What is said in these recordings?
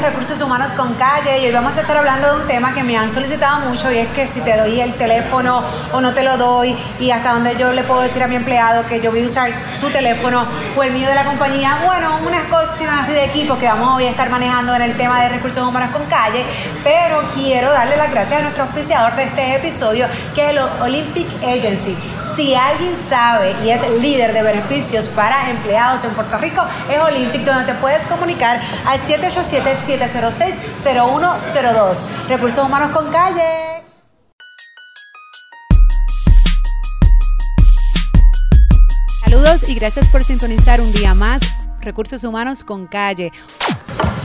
Recursos Humanos con Calle y hoy vamos a estar hablando de un tema que me han solicitado mucho y es que si te doy el teléfono o no te lo doy y hasta donde yo le puedo decir a mi empleado que yo voy a usar su teléfono o el mío de la compañía. Bueno, unas cuestiones así de equipo que vamos hoy a estar manejando en el tema de Recursos Humanos con Calle, pero quiero darle las gracias a nuestro auspiciador de este episodio que es el Olympic Agency. Si alguien sabe y es líder de beneficios para empleados en Puerto Rico, es Olympic, donde te puedes comunicar al 787-706-0102. Recursos Humanos con Calle. Saludos y gracias por sintonizar un día más Recursos Humanos con Calle.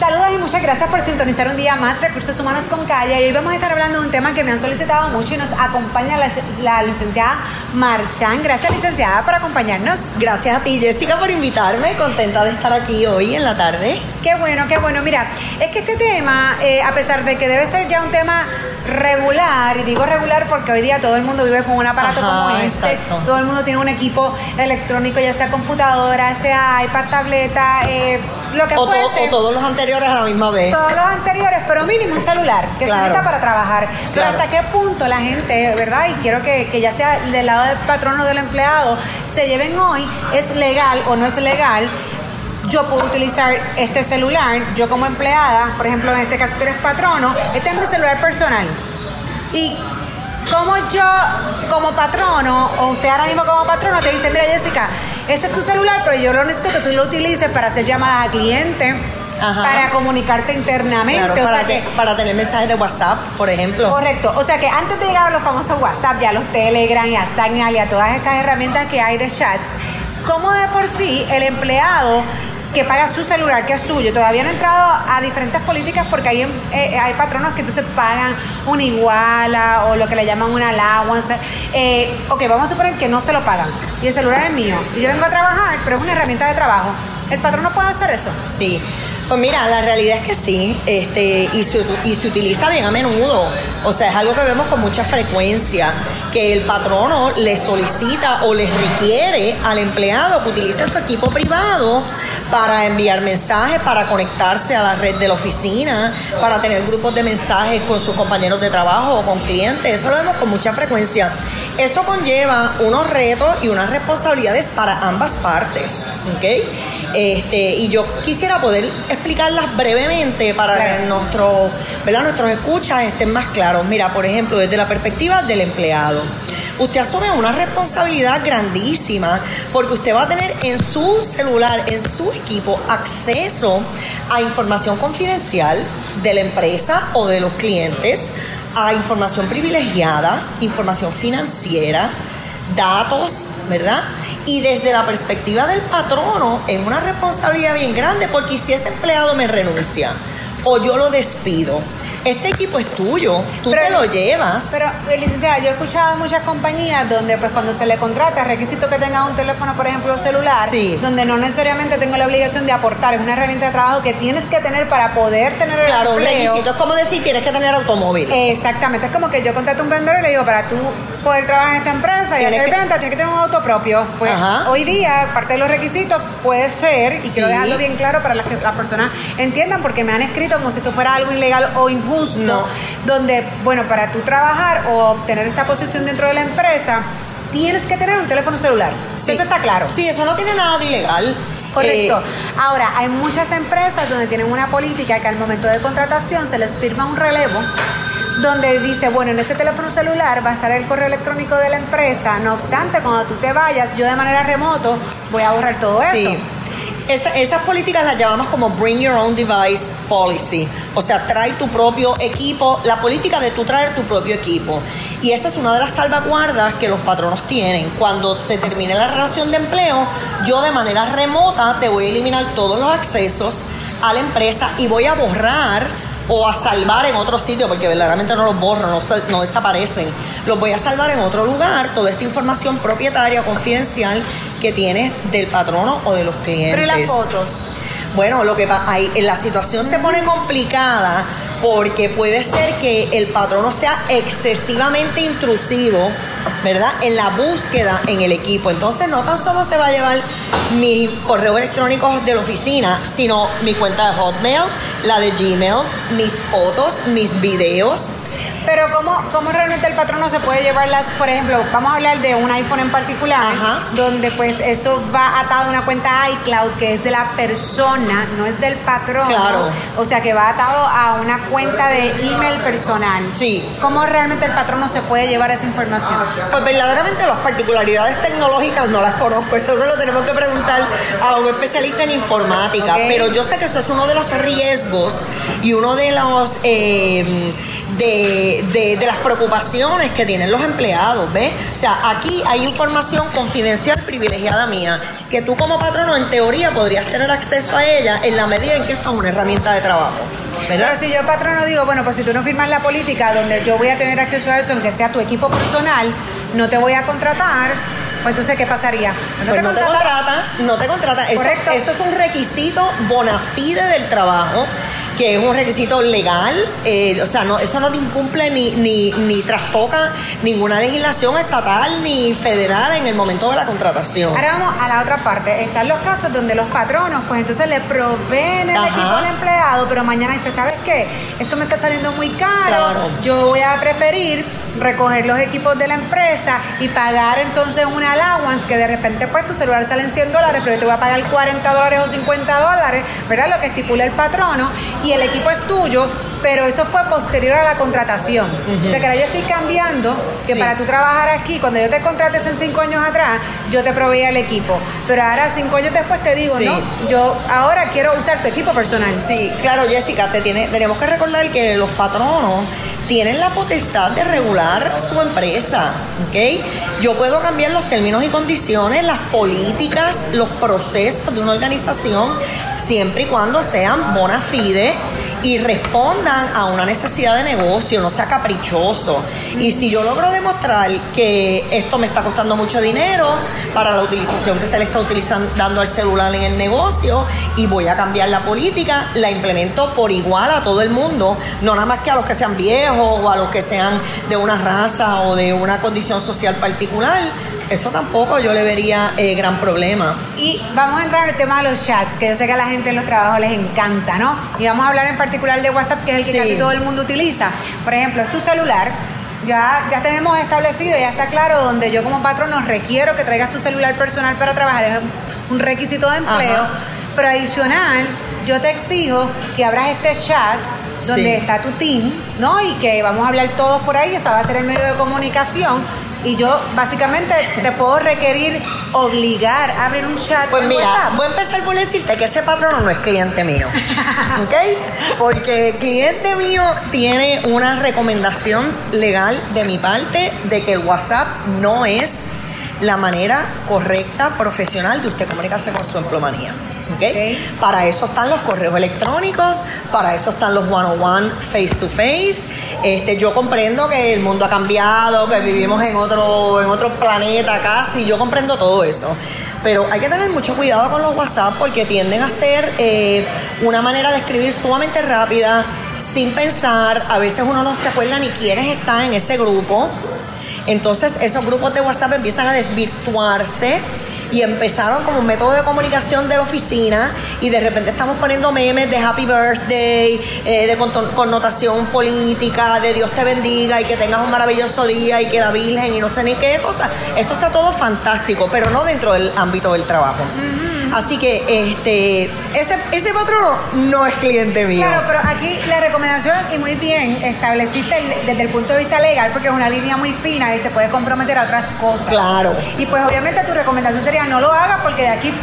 Saludos y muchas gracias por sintonizar un día más Recursos Humanos con Calle. Y hoy vamos a estar hablando de un tema que me han solicitado mucho y nos acompaña la, la licenciada Marchán. Gracias, licenciada, por acompañarnos. Gracias a ti, Jessica, por invitarme. Contenta de estar aquí hoy en la tarde. Qué bueno, qué bueno. Mira, es que este tema, eh, a pesar de que debe ser ya un tema regular, y digo regular porque hoy día todo el mundo vive con un aparato como este, todo el mundo tiene un equipo electrónico, ya sea computadora, sea iPad, tableta, eh, lo que o, fuese. o todos los anteriores a la misma vez. Todos los anteriores, pero mínimo un celular que se necesita para trabajar. Pero hasta qué punto la gente, ¿verdad? Y quiero que, que ya sea del lado del patrón o del empleado, se lleven hoy, es legal o no es legal yo puedo utilizar este celular, yo como empleada, por ejemplo, en este caso tú eres patrono, este es mi celular personal. Y como yo, como patrono, o usted ahora mismo como patrono, te dice, mira Jessica, ese es tu celular, pero yo lo necesito que tú lo utilices para hacer llamadas a clientes. para comunicarte internamente. o sea que, para tener mensajes de WhatsApp, por ejemplo. Correcto. O sea que antes de llegar a los famosos WhatsApp, ya los Telegram y a Signal y a todas estas herramientas que hay de chat, como de por sí el empleado que paga su celular, que es suyo. Todavía no he entrado a diferentes políticas porque hay, eh, hay patronos que entonces pagan una iguala o lo que le llaman una allowance. Eh, ok, vamos a suponer que no se lo pagan y el celular es mío y yo vengo a trabajar, pero es una herramienta de trabajo. ¿El patrón no puede hacer eso? Sí. Pues mira, la realidad es que sí, este, y, se, y se utiliza bien a menudo. O sea, es algo que vemos con mucha frecuencia, que el patrono le solicita o le requiere al empleado que utilice su equipo privado para enviar mensajes, para conectarse a la red de la oficina, para tener grupos de mensajes con sus compañeros de trabajo o con clientes. Eso lo vemos con mucha frecuencia. Eso conlleva unos retos y unas responsabilidades para ambas partes. ¿ok? Este, y yo quisiera poder explicarlas brevemente para que nuestro, ¿verdad? nuestros escuchas estén más claros. Mira, por ejemplo, desde la perspectiva del empleado usted asume una responsabilidad grandísima porque usted va a tener en su celular, en su equipo, acceso a información confidencial de la empresa o de los clientes, a información privilegiada, información financiera, datos, ¿verdad? Y desde la perspectiva del patrono, es una responsabilidad bien grande porque si ese empleado me renuncia o yo lo despido, este equipo es tuyo, tú te lo llevas. Pero, eh, licenciada, yo he escuchado muchas compañías donde, pues, cuando se le contrata, requisito que tenga un teléfono, por ejemplo, celular, donde no necesariamente tengo la obligación de aportar, es una herramienta de trabajo que tienes que tener para poder tener el Claro, un requisito es como decir, tienes que tener automóvil. Exactamente, es como que yo contrato a un vendedor y le digo, para tú poder trabajar en esta empresa y hacer venta, tienes que tener un auto propio. Pues hoy día, parte de los requisitos puede ser, y quiero dejarlo bien claro para que las personas entiendan, porque me han escrito como si esto fuera algo ilegal o injusto, donde, bueno, para tú trabajar o obtener esta posición dentro de la empresa, tienes que tener un teléfono celular. Eso está claro. Sí, eso no tiene nada de ilegal. Correcto. Eh, Ahora, hay muchas empresas donde tienen una política que al momento de contratación se les firma un relevo donde dice, bueno, en ese teléfono celular va a estar el correo electrónico de la empresa, no obstante, cuando tú te vayas, yo de manera remoto voy a borrar todo eso. Sí. esas políticas las llamamos como Bring Your Own Device Policy. O sea, trae tu propio equipo, la política de tú traer tu propio equipo. Y esa es una de las salvaguardas que los patronos tienen. Cuando se termine la relación de empleo, yo de manera remota te voy a eliminar todos los accesos a la empresa y voy a borrar o a salvar en otro sitio, porque verdaderamente no los borro, no, no desaparecen. Los voy a salvar en otro lugar, toda esta información propietaria, confidencial que tienes del patrono o de los clientes. Pero las fotos? Bueno, lo que ahí, la situación se pone complicada porque puede ser que el patrono sea excesivamente intrusivo, ¿verdad? En la búsqueda en el equipo. Entonces no tan solo se va a llevar mis correos electrónicos de la oficina, sino mi cuenta de Hotmail, la de Gmail, mis fotos, mis videos, pero ¿cómo, ¿cómo realmente el patrón no se puede llevar las, por ejemplo, vamos a hablar de un iPhone en particular, donde pues eso va atado a una cuenta iCloud que es de la persona, no es del patrón. Claro. O sea que va atado a una cuenta de email personal. Sí. ¿Cómo realmente el patrón no se puede llevar esa información? Pues verdaderamente las particularidades tecnológicas no las conozco, eso se lo tenemos que preguntar a un especialista en informática, pero yo sé que eso es uno de los riesgos y uno de los... Eh, de, las preocupaciones que tienen los empleados, ¿ves? O sea, aquí hay información confidencial privilegiada mía, que tú como patrono en teoría podrías tener acceso a ella en la medida en que esto es una herramienta de trabajo. ¿verdad? Pero si yo patrono digo, bueno, pues si tú no firmas la política donde yo voy a tener acceso a eso, aunque sea tu equipo personal, no te voy a contratar, pues entonces, ¿qué pasaría? ¿No, pues te, no te contrata, no te contrata. Eso, eso, es un requisito bona fide del trabajo que es un requisito legal, eh, o sea, no, eso no te incumple ni, ni, ni trastoca ninguna legislación estatal ni federal en el momento de la contratación. Ahora vamos a la otra parte. Están los casos donde los patronos, pues entonces le proveen el equipo al empleado, pero mañana dice, ¿sabes qué? Esto me está saliendo muy caro, yo voy a preferir recoger los equipos de la empresa y pagar entonces una allowance que de repente pues tu celular sale en 100 dólares, pero yo te voy a pagar 40 dólares o 50 dólares, ¿verdad? Lo que estipula el patrono y el equipo es tuyo, pero eso fue posterior a la contratación. O sea que ahora yo estoy cambiando que para tú trabajar aquí, cuando yo te contrates en cinco años atrás, yo te proveía el equipo. Pero ahora cinco años después te digo, no, yo ahora quiero usar tu equipo personal. Sí, claro, Jessica, te tiene, tenemos que recordar que los patronos tienen la potestad de regular su empresa, ¿ok? Yo puedo cambiar los términos y condiciones, las políticas, los procesos de una organización, siempre y cuando sean bona fide y respondan a una necesidad de negocio, no sea caprichoso. Y si yo logro demostrar que esto me está costando mucho dinero para la utilización que se le está utilizando dando al celular en el negocio y voy a cambiar la política, la implemento por igual a todo el mundo, no nada más que a los que sean viejos o a los que sean de una raza o de una condición social particular eso tampoco yo le vería eh, gran problema. Y vamos a entrar en el tema de los chats, que yo sé que a la gente en los trabajos les encanta, ¿no? Y vamos a hablar en particular de WhatsApp, que es el que casi todo el mundo utiliza. Por ejemplo, es tu celular. Ya, ya tenemos establecido, ya está claro, donde yo como patrón nos requiero que traigas tu celular personal para trabajar, es un requisito de empleo. Pero adicional, yo te exijo que abras este chat donde está tu team, ¿no? Y que vamos a hablar todos por ahí, ese va a ser el medio de comunicación y yo básicamente te puedo requerir obligar a abrir un chat. Pues mira, voy a empezar por decirte que ese patrono no es cliente mío. ¿Ok? Porque el cliente mío tiene una recomendación legal de mi parte de que el WhatsApp no es la manera correcta, profesional de usted comunicarse con su emplomanía. Para eso están los correos electrónicos, para eso están los one-on-one face-to-face. Este, yo comprendo que el mundo ha cambiado, que vivimos en otro, en otro planeta casi, yo comprendo todo eso. Pero hay que tener mucho cuidado con los WhatsApp porque tienden a ser eh, una manera de escribir sumamente rápida, sin pensar. A veces uno no se acuerda ni quiénes están en ese grupo. Entonces esos grupos de WhatsApp empiezan a desvirtuarse y empezaron como un método de comunicación de la oficina y de repente estamos poniendo memes de happy birthday, eh, de connotación política, de Dios te bendiga y que tengas un maravilloso día y que la Virgen y no sé ni qué cosa. Eso está todo fantástico, pero no dentro del ámbito del trabajo. Así que este ese, ese patrono no es cliente mío. Claro, pero aquí la recomendación, y muy bien, estableciste desde el punto de vista legal, porque es una línea muy fina y se puede comprometer a otras cosas. Claro. Y pues obviamente tu recomendación sería no lo hagas porque de aquí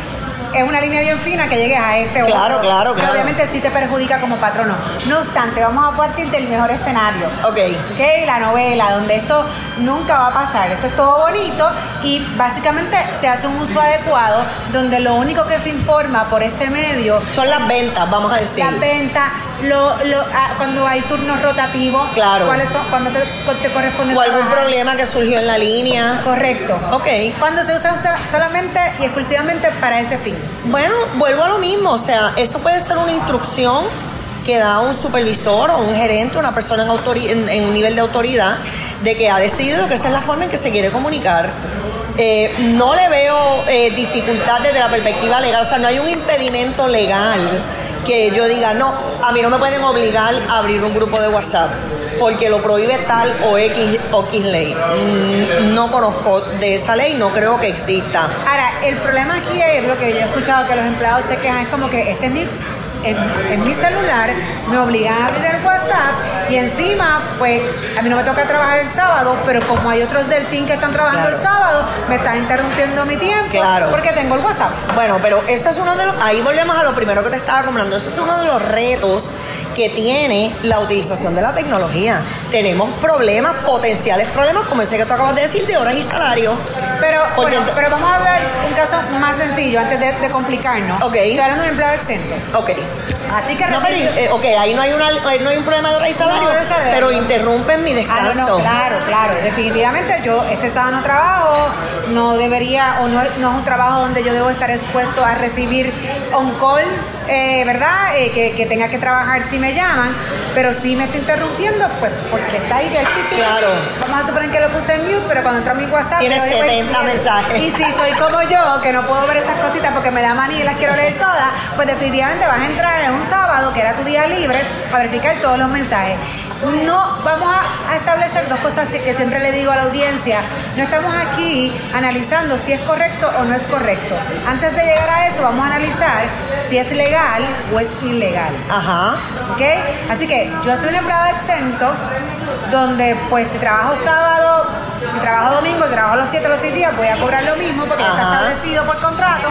es una línea bien fina que llegues a este claro, otro. Claro, claro, obviamente sí te perjudica como patrono. No obstante, vamos a partir del mejor escenario. Ok. Ok, la novela, donde esto nunca va a pasar. Esto es todo bonito y básicamente se hace un uso adecuado donde lo único que se informa por ese medio... Son las ventas, vamos a decir. Las ventas, lo, lo, ah, cuando hay turnos rotativos, claro. cuáles son, cuando te, te corresponde. O algún problema que surgió en la línea. Correcto. Ok. Cuando se usa, solamente y exclusivamente para ese fin. Bueno, vuelvo a lo mismo, o sea, eso puede ser una instrucción que da un supervisor o un gerente, una persona en, en, un nivel de autoridad, de que ha decidido que esa es la forma en que se quiere comunicar. Eh, no le veo eh, dificultad desde la perspectiva legal, o sea, no hay un impedimento legal que yo diga, no, a mí no me pueden obligar a abrir un grupo de WhatsApp porque lo prohíbe tal o X o X ley. Mm, no conozco de esa ley, no creo que exista. Ahora, el problema aquí es lo que yo he escuchado que los empleados se quejan, es como que este es mi en, mi celular, me obligan a abrir el WhatsApp y encima, pues a mí no me toca trabajar el sábado, pero como hay otros del team que están trabajando el sábado, me está interrumpiendo mi tiempo claro. porque tengo el WhatsApp. Bueno, pero eso es uno de los, ahí volvemos a lo primero que te estaba comentando, eso es uno de los retos que tiene la utilización de la tecnología. Tenemos problemas, potenciales problemas, como ese que tú acabas de decir, de horas y salarios. Pero, bueno, pero vamos a hablar un caso más sencillo antes de, complicarnos. Ok. Estoy hablando de un empleado exento. Ok. Así que no, pero, eh, ok, ahí no hay, una, no hay un problema de hora y salario, pero interrumpen mi descanso. Ah, no, claro, claro. Definitivamente yo este sábado no trabajo, no debería, o no, no es un trabajo donde yo debo estar expuesto a recibir on call eh, ¿verdad? Eh, que, tenga que trabajar si me llaman, pero si me está interrumpiendo, pues porque está ahí Claro. Vamos a suponer que lo puse en mute, pero cuando entra mi WhatsApp... Tiene 70 mensajes. Y si soy como yo, que no puedo ver esas cositas porque me da manía y las quiero leer todas, pues definitivamente vas a entrar en un sábado, que era tu día libre, a verificar todos los mensajes no vamos a, establecer dos cosas que siempre le digo a la audiencia. No estamos aquí analizando si es correcto o no es correcto. Antes de llegar a eso, vamos a analizar si es legal o es ilegal. Ajá. ¿Ok? Así que yo soy un empleado exento donde pues si trabajo sábado, si trabajo domingo, trabajo los 7 o los 6 días, voy a cobrar lo mismo porque está establecido por contrato.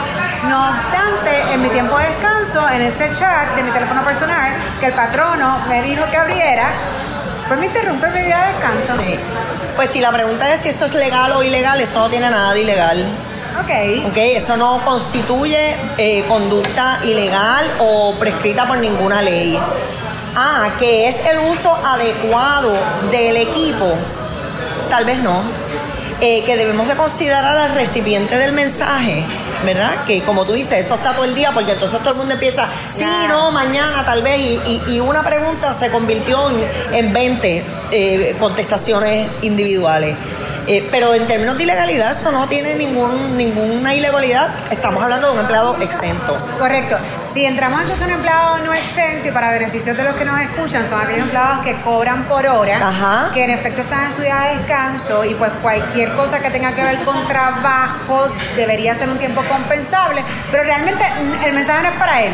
No obstante, en mi tiempo de descanso, en ese chat de mi teléfono personal, que el patrono me dijo que abriera, pues me interrumpe mi día de descanso. Sí. Pues si la pregunta es si eso es legal o ilegal, eso no tiene nada de ilegal. Ok. Ok, eso no constituye eh, conducta ilegal o prescrita por ninguna ley. Ah, que es el uso adecuado del equipo. Tal vez no. Eh, que debemos de considerar al recipiente del mensaje, ¿verdad? Que como tú dices, eso está todo el día, porque entonces todo el mundo empieza, sí, no, mañana tal vez, y, una pregunta se convirtió en, en 20 eh, contestaciones individuales. Eh, pero en términos de ilegalidad, eso no tiene ningún, ninguna ilegalidad. Estamos hablando de un empleado exento. Correcto. Si entramos entonces en un empleado no exento y para beneficios de los que nos escuchan, son aquellos empleados que cobran por hora, que en efecto están en su día de descanso y pues cualquier cosa que tenga que ver con trabajo debería ser un tiempo compensable, pero realmente el mensaje no es para él.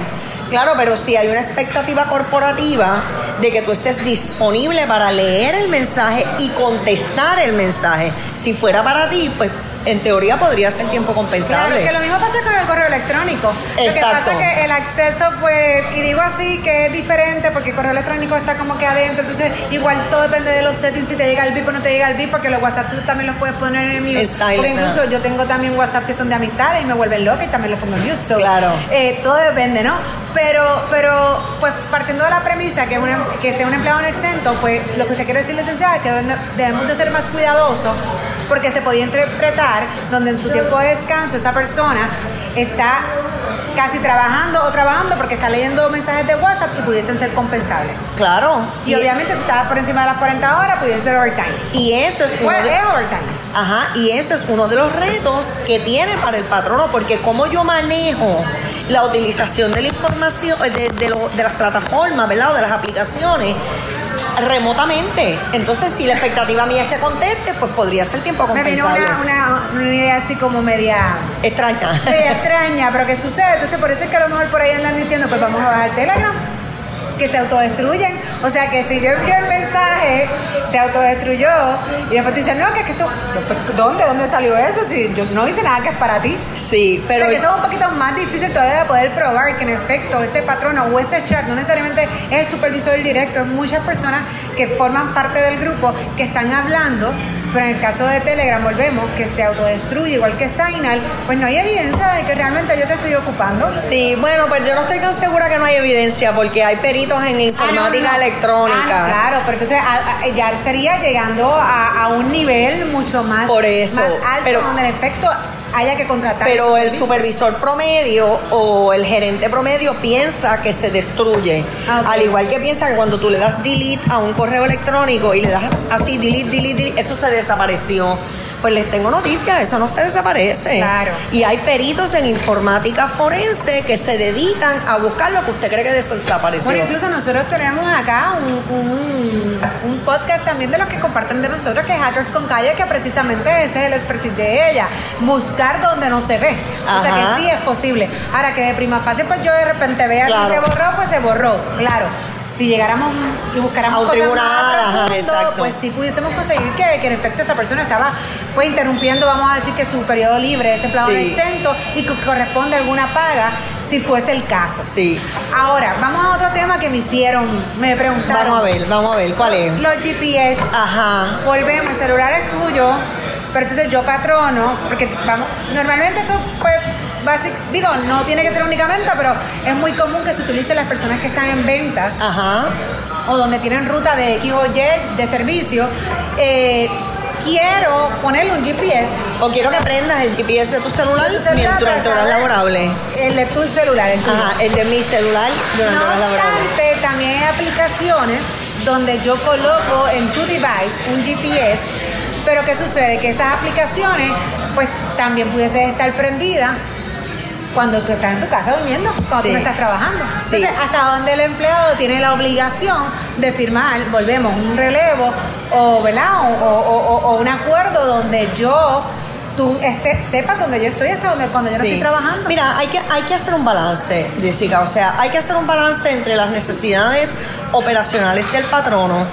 Claro, pero si hay una expectativa corporativa de que tú estés disponible para leer el mensaje y contestar el mensaje. Si fuera para ti, pues en teoría podría ser tiempo compensable. Claro, que lo mismo pasa con el correo electrónico. Exacto. Lo que pasa es que el acceso, pues, y digo así que es diferente porque el correo electrónico está como que adentro, entonces igual todo depende de los settings, si te llega el VIP o no te llega el VIP, porque los WhatsApp tú también los puedes poner en mute. Porque incluso yo tengo también WhatsApp que son de amistades y me vuelven loca y también los pongo en mute. claro. Eh, todo depende, ¿no? Pero, pero, pues partiendo de la premisa que, que sea un empleado no exento, pues lo que se quiere decir, licenciada, es que debemos de ser más cuidadosos porque se podía interpretar donde en su tiempo de descanso esa persona está casi trabajando o trabajando porque está leyendo mensajes de WhatsApp y pudiesen ser compensables. Claro. Y, obviamente si está por encima de las 40 horas, pudiese ser overtime. Y eso es, pues, es overtime. Ajá, y eso es uno de los retos que tiene para el patrono, porque como yo manejo la utilización de la información, de, de las plataformas, ¿verdad? O de las aplicaciones, remotamente. Entonces, si la expectativa mía es que conteste, pues podría ser tiempo compensable. Me vino una, una, idea así como media... Extraña. Media extraña, pero ¿qué sucede? Entonces, por eso es que a lo mejor por ahí andan diciendo, pues vamos a bajar Telegram que se autodestruyen. O sea que si yo envío el mensaje, se autodestruyó, y después tú dices, no, que es que tú, pues, ¿dónde? ¿Dónde salió eso? Si yo no hice nada que es para ti. Sí, pero... eso es un poquito más difícil todavía de poder probar que en efecto ese patrono o ese chat no necesariamente es el supervisor directo, es muchas personas que forman parte del grupo que están hablando pero en el caso de Telegram, volvemos, que se autodestruye igual que Signal, pues no hay evidencia de que realmente yo te estoy ocupando. Sí, bueno, pues yo no estoy tan segura que no hay evidencia, porque hay peritos en informática ah, electrónica. Ah, claro, pero entonces ya sería llegando a, un nivel mucho más, Por eso, alto, pero, donde en efecto haya que contratar. Pero el supervisor promedio o el gerente promedio piensa que se destruye. Ah. Al igual que piensa que cuando tú le das delete a un correo electrónico y le das así delete, delete, delete, eso se desapareció. Pues les tengo noticias, eso no se desaparece. Claro. Y hay peritos en informática forense que se dedican a buscar lo que usted cree que desapareció. Bueno, incluso nosotros tenemos acá un, un- un podcast también de los que comparten de nosotros, que es Hackers con Calle, que precisamente ese es el expertise de ella, buscar donde no se ve. O sea que sí es posible. Ahora que de prima fase, pues yo de repente vea Claro. si se borró, pues se borró, claro. Si llegáramos y buscáramos A un tribunal, profundo, pues sí pudiésemos conseguir que, que en efecto esa persona estaba pues interrumpiendo, vamos a decir que su periodo libre, ese empleado Sí. exento y que corresponde alguna paga, si fuese el caso. Sí. Ahora, vamos a otro tema que me hicieron, me preguntaron. Vamos a ver, vamos a ver, ¿cuál es? Los GPS. Ajá. Volvemos, el celular es tuyo, pero entonces yo patrono, porque vamos, normalmente esto pues básic- digo, no tiene que ser únicamente, pero es muy común que se utilice las personas que están en ventas Ajá. o donde tienen ruta de X o Y de servicio. eh, quiero ponerle un GPS. O quiero que prendas el GPS de tu celular, Tu celular durante horas laborables. El de tu celular, el tuyo. Ajá, el de mi celular durante No horas laborables. obstante, también hay aplicaciones donde yo coloco en tu device un GPS, pero ¿qué sucede? Que esas aplicaciones pues también pudiesen estar prendidas cuando tú estás en tu casa durmiendo, cuando Sí. tú no estás trabajando. Sí. Entonces, hasta donde el empleado tiene la obligación de firmar, volvemos, un relevo o, ¿verdad? o, o- o- un acuerdo donde yo, tú este, sepas donde yo estoy hasta donde cuando yo no Sí. estoy trabajando. Mira, hay que, hay que hacer un balance, Jessica. O sea, hay que hacer un balance entre las necesidades operacionales del patrono,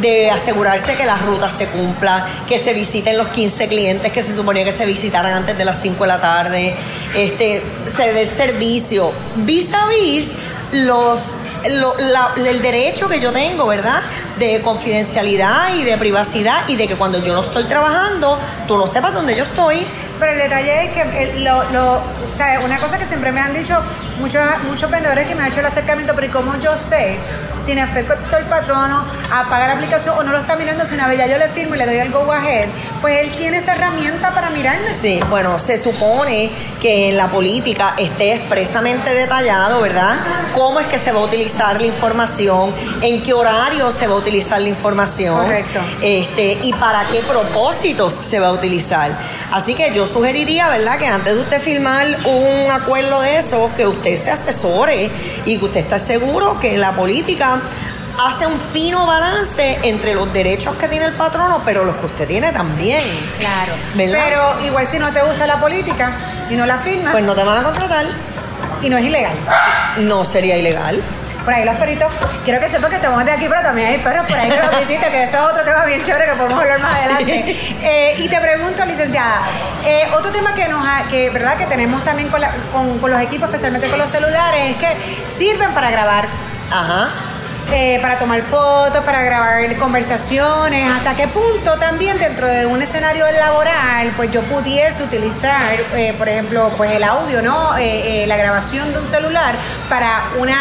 de asegurarse que las rutas se cumplan, que se visiten los 15 clientes que se suponía que se visitaran antes de las 5 de la tarde, este, se dé servicio vis a vis los el derecho que yo tengo, ¿verdad? De confidencialidad y de privacidad y de que cuando yo no estoy trabajando, tú no sepas dónde yo estoy. Pero el detalle es que el- lo, lo- o sea, una cosa que siempre me han dicho muchos, muchos vendedores que me han hecho el acercamiento, pero ¿y cómo yo sé si en efecto el patrono apaga la aplicación o no lo está mirando? Si una vez ya yo le firmo y le doy el go ahead, pues él tiene esa herramienta para mirarme. Sí, bueno, se supone que en la política esté expresamente detallado, ¿verdad? Cómo es que se va a utilizar la información, en qué horario se va a utilizar la información. Correcto. Este, y para qué propósitos se va a utilizar. Así que yo sugeriría, ¿verdad?, que antes de usted firmar un acuerdo de eso, que usted se asesore y que usted esté seguro que la política hace un fino balance entre los derechos que tiene el patrono, pero los que usted tiene también. Claro. ¿Verdad? Pero igual si no te gusta la política y no la firmas, Pues no te van a contratar. y no es ilegal. No sería ilegal. Por ahí los perritos, quiero que sepan que estamos de aquí, pero también hay perros por ahí que los visitan, que eso es otro tema bien chévere que podemos hablar más adelante. Eh, y te pregunto, licenciada, eh, otro tema que nos ha- que verdad que tenemos también con, la- con- con los equipos, especialmente con los celulares, es que sirven para grabar. Ajá. eh, para tomar fotos, para grabar conversaciones, hasta qué punto también dentro de un escenario laboral, pues yo pudiese utilizar, eh, por ejemplo, pues el audio, ¿no? Eh, la grabación de un celular para una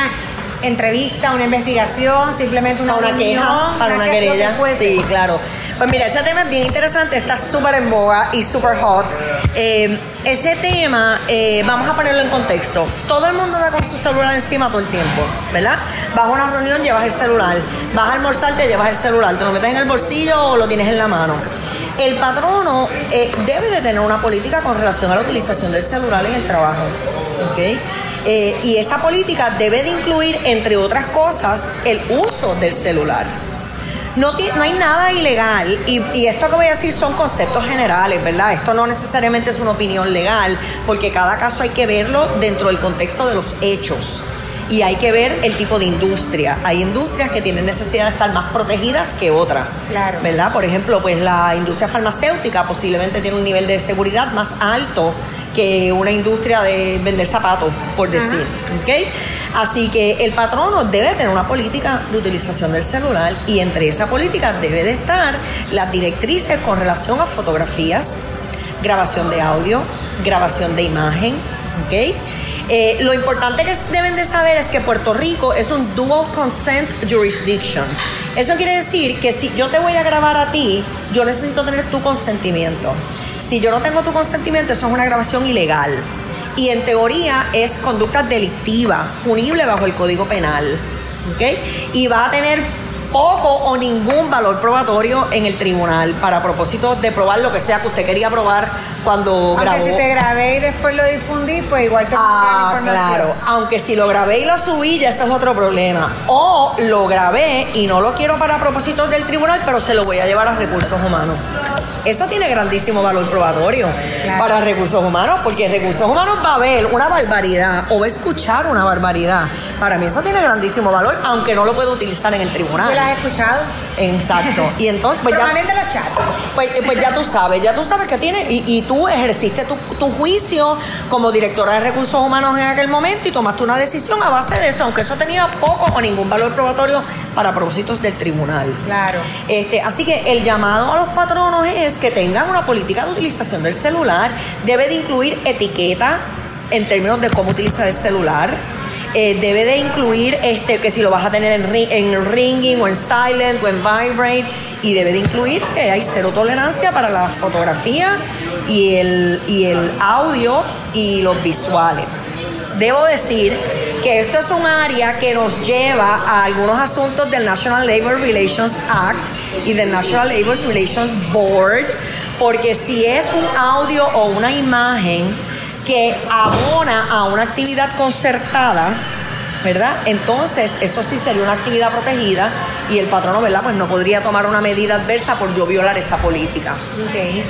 entrevista, una investigación, simplemente una, una reunión, queja, para una querella. Sí, claro. Pues mira, ese tema es bien interesante, está súper en boga y súper hot. Eh, ese tema, eh, vamos a ponerlo en contexto. Todo el mundo anda con su celular encima todo el tiempo, ¿verdad? Vas a una reunión, llevas el celular. Vas a almorzar, te llevas el celular. Te lo metes en el bolsillo o lo tienes en la mano. El patrono eh, debe de tener una política con relación a la utilización del celular en el trabajo. ¿ok? Eh, y esa política debe de incluir, entre otras cosas, el uso del celular. No, hay nada ilegal y esto que voy a decir son conceptos generales, ¿verdad? Esto no necesariamente es una opinión legal, porque cada caso hay que verlo dentro del contexto de los hechos. Y hay que ver el tipo de industria. Hay industrias que tienen necesidad de estar más protegidas que otras. Claro. ¿Verdad? Por ejemplo, pues la industria farmacéutica posiblemente tiene un nivel de seguridad más alto que una industria de vender zapatos, por decir. ¿ok? Así que el patrono debe tener una política de utilización del celular y entre esa política debe de estar las directrices con relación a fotografías, grabación de audio, grabación de imagen, ¿ok? Eh, lo importante que deben de saber es que Puerto Rico es un dual consent jurisdiction. Eso quiere decir que si yo te voy a grabar a ti, yo necesito tener tu consentimiento. Si yo no tengo tu consentimiento, eso es una grabación ilegal. Y en teoría es conducta delictiva, punible bajo el Código Penal. Y va a tener poco o ningún valor probatorio en el tribunal para propósito de probar lo que sea que usted quería probar cuando Aunque si te grabé y después lo difundí, pues igual te ah, información. Claro, aunque si lo grabé y lo subí, ya eso es otro problema. O lo grabé y no lo quiero para propósitos del tribunal, pero se lo voy a llevar a recursos humanos. Eso tiene grandísimo valor probatorio para recursos humanos, porque recursos humanos va a ver una barbaridad o va a escuchar una barbaridad. Para mí eso tiene grandísimo valor, aunque no lo puedo utilizar en el tribunal. ¿Tú lo has escuchado? Exacto. Y entonces, pues ya. los chats. Pues, pues, ya tú sabes, ya tú sabes que tiene. Y, tú ejerciste tu, tu, juicio como directora de recursos humanos en aquel momento y tomaste una decisión a base de eso, aunque eso tenía poco o ningún valor probatorio para propósitos del tribunal. Claro. Este, así que el llamado a los patronos es que tengan una política de utilización del celular. Debe de incluir etiqueta en términos de cómo utilizar el celular. Eh, debe de incluir este, que si lo vas a tener en, en ringing o en silent o en vibrate y debe de incluir que hay cero tolerancia para la fotografía y el, y el audio y los visuales. Debo decir que esto es un área que nos lleva a algunos asuntos del National Labor Relations Act y del National Labor Relations Board, porque si es un audio o una imagen que abona a una actividad concertada, ¿verdad? Entonces, eso sí sería una actividad protegida y el patrono, ¿verdad? Pues no podría tomar una medida adversa por yo violar esa política.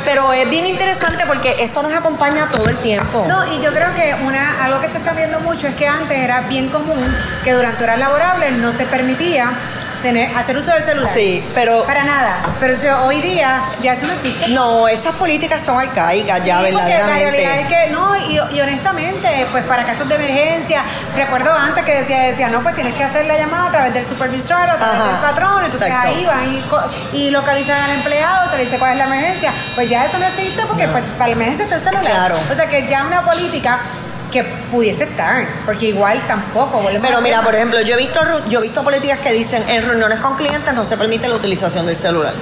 Pero es bien interesante porque esto nos acompaña todo el tiempo. No, y yo creo que una algo que se está viendo mucho es que antes era bien común que durante horas laborables no se permitía hacer uso del celular. Sí, pero. Para nada. Pero hoy día ya eso no existe. No, esas políticas son arcaicas ya, verdaderamente. la realidad es que, no, y, honestamente, pues para casos de emergencia, recuerdo antes que decía, decía, no, pues tienes que hacer la llamada a través del supervisor, a través del patrón, entonces ahí van y, localizan al empleado, se le dice cuál es la emergencia. Pues ya eso no existe porque pues, para la emergencia está el celular. Claro. O sea que ya una política que pudiese estar, porque igual tampoco. Pero mira, por ejemplo, yo he visto yo he visto políticas que dicen en reuniones con clientes no se permite la utilización del celular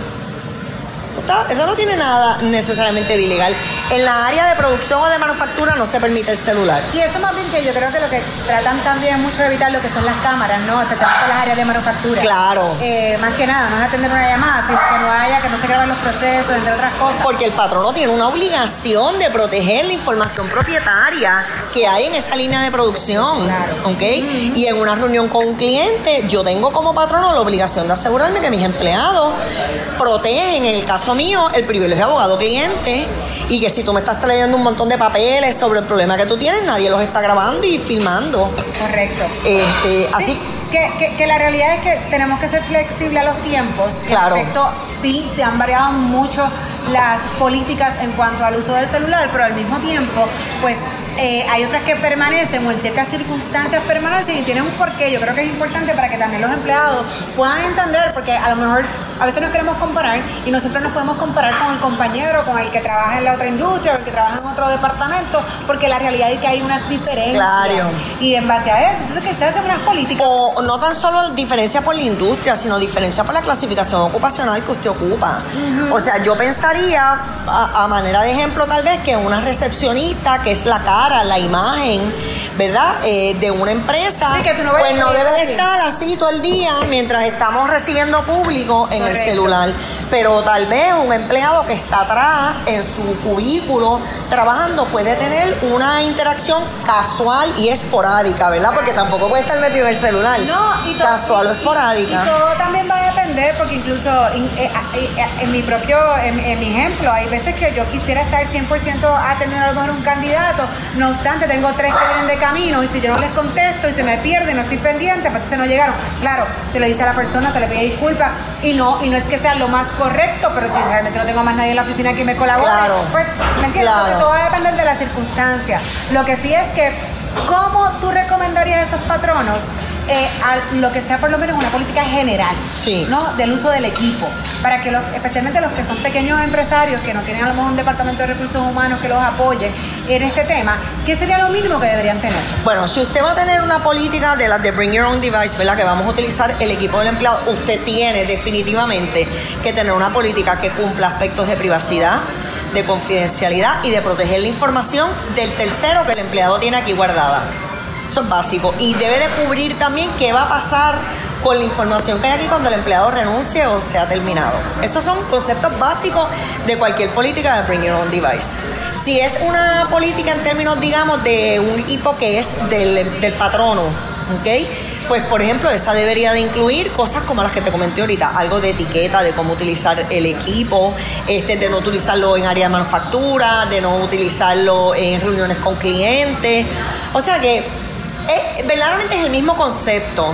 eso no tiene nada necesariamente de ilegal. En la área de producción o de manufactura no se permite el celular. Y eso más bien que yo creo que lo que tratan también mucho de evitar lo que son las cámaras, ¿no? Especialmente las áreas de manufactura. Claro. Eh, más que nada, no es atender una llamada, sino que no haya, que no se graben los procesos, entre otras cosas. Porque el patrono tiene una obligación de proteger la información propietaria que hay en esa línea de producción. Claro. ¿Ok? Y en una reunión con un cliente, yo tengo como patrono la obligación de asegurarme que mis empleados protegen en el caso mío el privilegio de abogado cliente y que si tú me estás trayendo un montón de papeles sobre el problema que tú tienes, nadie los está grabando y filmando. Correcto. Este, así que, que, la realidad es que tenemos que ser flexibles a los tiempos. Claro. Perfecto, sí, se han variado mucho las políticas en cuanto al uso del celular, pero al mismo tiempo, pues eh, hay otras que permanecen o en ciertas circunstancias permanecen y tienen un porqué. Yo creo que es importante para que también los empleados puedan entender, porque a lo mejor a veces nos queremos comparar y nosotros nos podemos comparar con el compañero, con el que trabaja en la otra industria o el que trabaja en otro departamento, porque la realidad es que hay unas diferencias. Claro. Y en base a eso, entonces que se hacen unas políticas. O no tan solo diferencia por la industria, sino diferencia por la clasificación ocupacional que usted ocupa. O sea, yo pensaría, a, manera de ejemplo tal vez, que una recepcionista, que es la cara, la imagen, ¿verdad? Eh, de una empresa, pues no debe de estar así todo el día mientras estamos recibiendo público en el celular. Pero tal vez un empleado que está atrás en su cubículo trabajando puede tener una interacción casual y esporádica, ¿verdad? Porque tampoco puede estar metido en el celular. No, y todo, casual o esporádica. Y todo también va a depender, porque incluso en, eh, eh, mi propio, en, mi ejemplo, hay veces que yo quisiera estar 100% atendiendo a lo mejor un candidato, no obstante, tengo tres que vienen de camino y si yo no les contesto y se me pierde, no estoy pendiente, pues entonces no llegaron. Claro, se le dice a la persona, se le pide disculpas y no, y no es que sea lo más correcto, pero si realmente no tengo más nadie en la oficina que me colabore, pues, ¿me entiendes? todo va a depender de las circunstancias. Lo que sí es que, ¿cómo tú recomendarías a esos patronos eh, a lo que sea por lo menos una política general, Sí. ¿no? Del uso del equipo, para que los, especialmente los que son pequeños empresarios que no tienen a lo mejor un departamento de recursos humanos que los apoye en este tema, ¿qué sería lo mínimo que deberían tener? Bueno, si usted va a tener una política de las de Bring Your Own Device, ¿verdad? Que vamos a utilizar el equipo del empleado, usted tiene definitivamente que tener una política que cumpla aspectos de privacidad, de confidencialidad y de proteger la información del tercero que el empleado tiene aquí guardada. Eso es básico. Y debe de cubrir también qué va a pasar con la información que hay aquí cuando el empleado renuncie o sea terminado. Esos son conceptos básicos de cualquier política de Bring Your Own Device. Si es una política en términos, digamos, de un equipo que es del, del patrono, ¿ok? Pues, por ejemplo, esa debería de incluir cosas como las que te comenté ahorita, algo de etiqueta, de cómo utilizar el equipo, este, de no utilizarlo en área de manufactura, de no utilizarlo en reuniones con clientes. O sea que, eh, verdaderamente es el mismo concepto,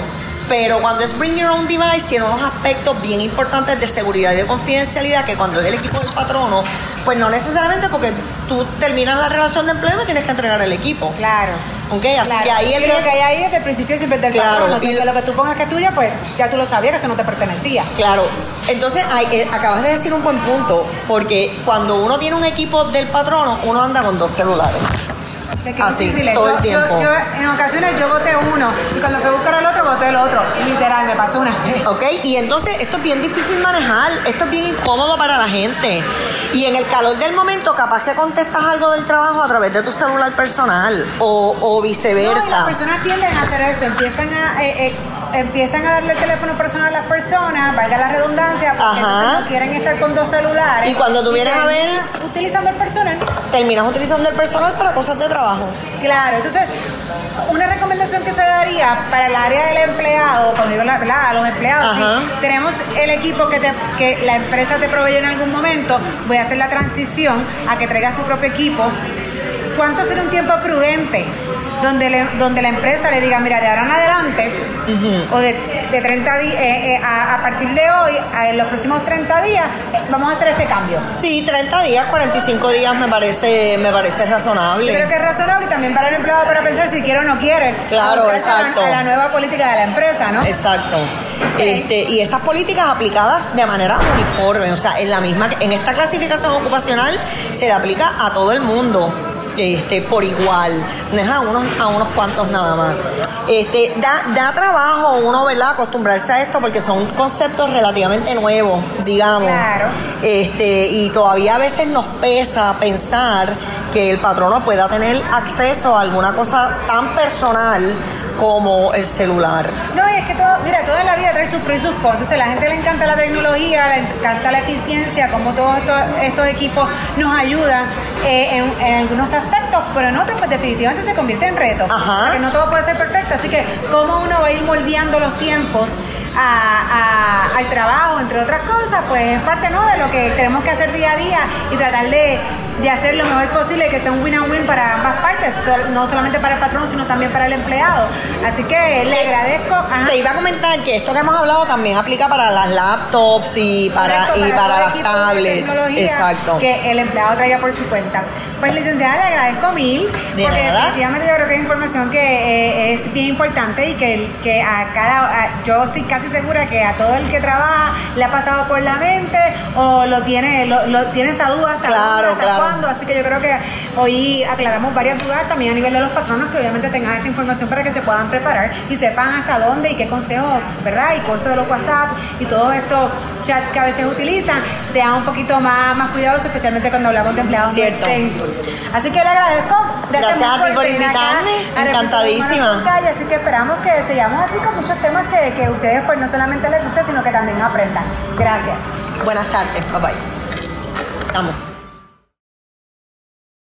pero cuando es Bring Your Own Device tiene unos aspectos bien importantes de seguridad y de confidencialidad que cuando es el equipo del patrono, pues no necesariamente porque tú terminas la relación de empleo y me tienes que entregar el equipo. Claro. ¿Ok? Así Claro. que ahí el Y lo que hay ahí desde el principio siempre del Claro, patrón, o sea, y- que lo que tú pongas que es tuyo, pues ya tú lo sabías que eso no te pertenecía. Claro, entonces hay- eh, acabas de decir un buen punto, porque cuando uno tiene un equipo del patrono, uno anda con dos celulares. Que qué Así, todo el Yo- tiempo. Yo, yo, en ocasiones yo voté uno y cuando fui a buscar al otro, voté el otro. Literal, me pasó una. ¿Ok? Y entonces esto es bien difícil manejar, esto es bien incómodo para la gente. Y en el calor del momento, capaz que contestas algo del trabajo a través de tu celular personal o, o No, y viceversa. las personas tienden a hacer eso, empiezan a, eh, eh, empiezan a darle el teléfono personal a las personas, valga la redundancia, porque no quieren estar con dos celulares. Y cuando tú vienes a ver- Utilizando el personal. Terminas utilizando el personal para cosas de trabajo. Claro, entonces, una recomendación que se daría para el área del empleado, cuando digo la, ¿verdad? a los empleados, sí, tenemos el equipo que, te- que la empresa te provee en algún momento, voy a hacer la transición a que traigas tu propio equipo. ¿Cuánto será un tiempo prudente? Donde, le- donde la empresa le diga, mira, de ahora en adelante, o de, de 30 días, a, a partir de hoy, en los próximos 30 días, eh, vamos a hacer este cambio. Sí, 30 días, 45 días me parece, me parece razonable. Yo creo que es razonable también para el empleado para pensar si quiere o no quiere. Claro, adaptarse a la- exacto. A la nueva política de la empresa, ¿no? Exacto. Este, y esas políticas aplicadas de manera uniforme, o sea, en la misma, en esta clasificación ocupacional se le aplica a todo el mundo. Este, por igual, no es a unos, a unos cuantos nada más. Este, da, da trabajo uno, ¿verdad?, acostumbrarse a esto porque son conceptos relativamente nuevos, digamos. Claro. Este, y todavía a veces nos pesa pensar que el patrono pueda tener acceso a alguna cosa tan personal como el celular. No, y es que todo, mira, toda la vida trae sus pros y sus contras. Entonces, a la gente le encanta la tecnología, le encanta la eficiencia, como todos estos, estos equipos nos ayudan eh, en, en algunos aspectos, pero en otros, pues definitivamente se convierte en reto. Ajá. Porque no todo puede ser perfecto. Así que, ¿cómo uno va a ir moldeando los tiempos? A- a- al trabajo, entre otras cosas, pues es parte ¿no? de lo que tenemos que hacer día a día y tratar de, de hacer lo mejor posible que sea un win-win para ambas partes, no solamente para el patrón, sino también para el empleado. Así que le agradezco. ajá. Te iba a comentar que esto que hemos hablado también aplica para las laptops y para, Correcto, y para las tablets. Exacto. Que el empleado traiga por su cuenta. Pues licenciada, le agradezco mil, De porque nada. definitivamente yo creo que es información que eh, es bien importante y que, que a cada, a- yo estoy casi segura que a todo el que trabaja le ha pasado por la mente o lo tiene, lo, lo- tiene esa duda hasta, Claro, hasta claro. cuándo. Así que yo creo que hoy aclaramos varias dudas también a nivel de los patronos que obviamente tengan esta información para que se puedan preparar y sepan hasta dónde y qué consejos, ¿verdad? Y cursos de los WhatsApp y todos chats que a veces utilizan sean un poquito más, más cuidadosos, especialmente cuando hablamos de empleados Cierto. Así que le agradezco. Gracias mil a ti por invitarme. Encantadísima. Calle. Así que esperamos que sigamos así con muchos temas que, que ustedes pues no solamente les guste, sino que también aprendan. Gracias. Buenas tardes. Bye bye. Estamos.